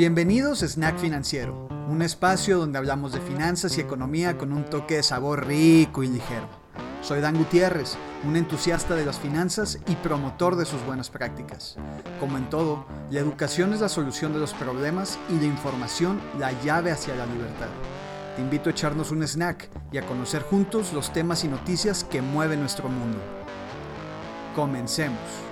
Bienvenidos a Snack Financiero, un espacio donde hablamos de finanzas y economía con un toque de sabor rico y ligero. Soy Dan Gutiérrez, un entusiasta de las finanzas y promotor de sus buenas prácticas. Como en todo, la educación es la solución de los problemas y la información la llave hacia la libertad. Te invito a echarnos un snack y a conocer juntos los temas y noticias que mueven nuestro mundo. Comencemos.